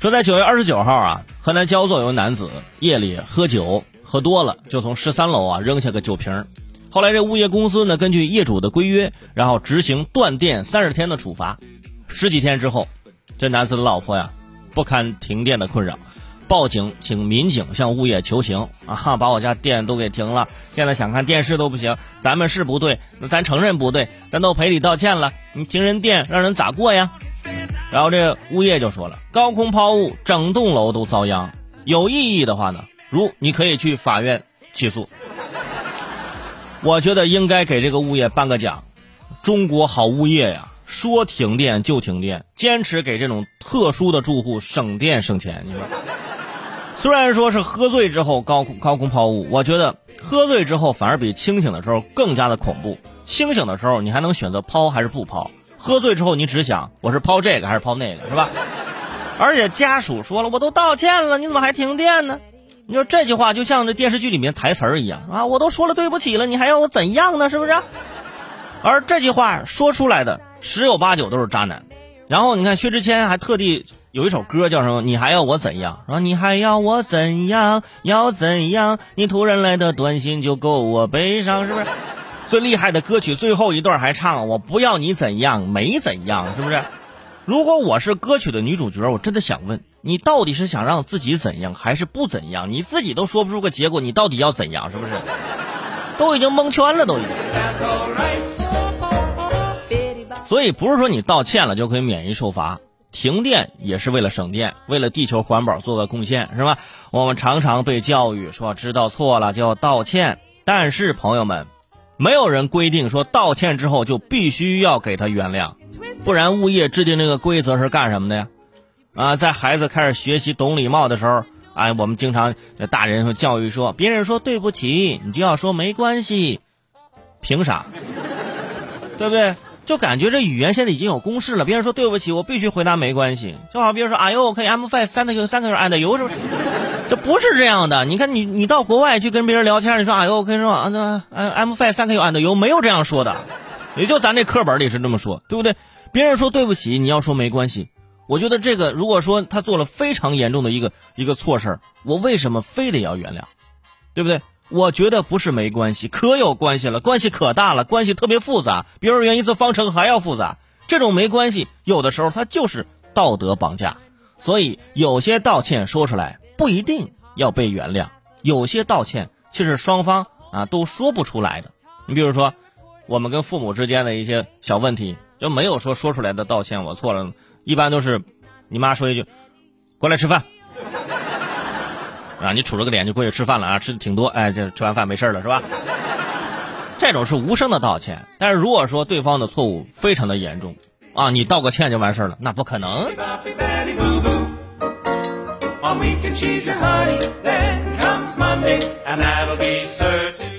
说在九月二十九号啊，河南焦作有男子夜里喝酒喝多了，就从十三楼啊扔下个酒瓶。后来这物业公司呢，根据业主的规约，然后执行断电三十天的处罚。十几天之后，这男子的老婆呀，不堪停电的困扰，报警请民警向物业求情啊，哈把我家电都给停了，现在想看电视都不行。咱们是不对，那咱承认不对，咱都赔礼道歉了。你停人电，让人咋过呀？然后这物业就说了，高空抛物，整栋楼都遭殃。有异议的话呢，如你可以去法院起诉。我觉得应该给这个物业颁个奖，中国好物业呀，说停电就停电，坚持给这种特殊的住户省电省钱。你说，虽然说是喝醉之后高空高空抛物，我觉得喝醉之后反而比清醒的时候更加的恐怖。清醒的时候你还能选择抛还是不抛，喝醉之后你只想我是抛这个还是抛那个，是吧？而且家属说了，我都道歉了，你怎么还停电呢？你说这句话就像这电视剧里面台词儿一样啊！我都说了对不起了，你还要我怎样呢？是不是？而这句话说出来的十有八九都是渣男。然后你看薛之谦还特地有一首歌叫什么？你还要我怎样？说你还要我怎样？要怎样？你突然来的短信就够我悲伤，是不是？最厉害的歌曲最后一段还唱我不要你怎样，没怎样，是不是？如果我是歌曲的女主角，我真的想问。你到底是想让自己怎样，还是不怎样？你自己都说不出个结果，你到底要怎样？是不是？都已经蒙圈了，都已经。所以不是说你道歉了就可以免于受罚。停电也是为了省电，为了地球环保做个贡献，是吧？我们常常被教育说知道错了就要道歉，但是朋友们，没有人规定说道歉之后就必须要给他原谅，不然物业制定这个规则是干什么的呀？啊，在孩子开始学习懂礼貌的时候，哎，我们经常大人教育说，别人说对不起，你就要说没关系，凭啥？对不对？就感觉这语言现在已经有公式了，别人说对不起，我必须回答没关系。就好比如说，哎呦，可以 M five 三个 U 三个 U 按的油是不是？这不是这样的。你看，你你到国外去跟别人聊天，你说哎呦，我跟你说啊，那 M five 三个 U 按的油没有这样说的，也就咱这课本里是这么说，对不对？别人说对不起，你要说没关系。我觉得这个，如果说他做了非常严重的一个一个错事我为什么非得要原谅，对不对？我觉得不是没关系，可有关系了，关系可大了，关系特别复杂，比如原一次方程还要复杂。这种没关系，有的时候它就是道德绑架。所以有些道歉说出来不一定要被原谅，有些道歉其实双方啊都说不出来的。你比如说，我们跟父母之间的一些小问题，就没有说说出来的道歉，我错了。一般都是，你妈说一句，过来吃饭，啊，你杵着个脸就过去吃饭了啊，吃的挺多，哎，这吃完饭没事了是吧？这种是无声的道歉，但是如果说对方的错误非常的严重，啊，你道个歉就完事了，那不可能。We can she's your honey. Then comes Monday, and that'll be certain.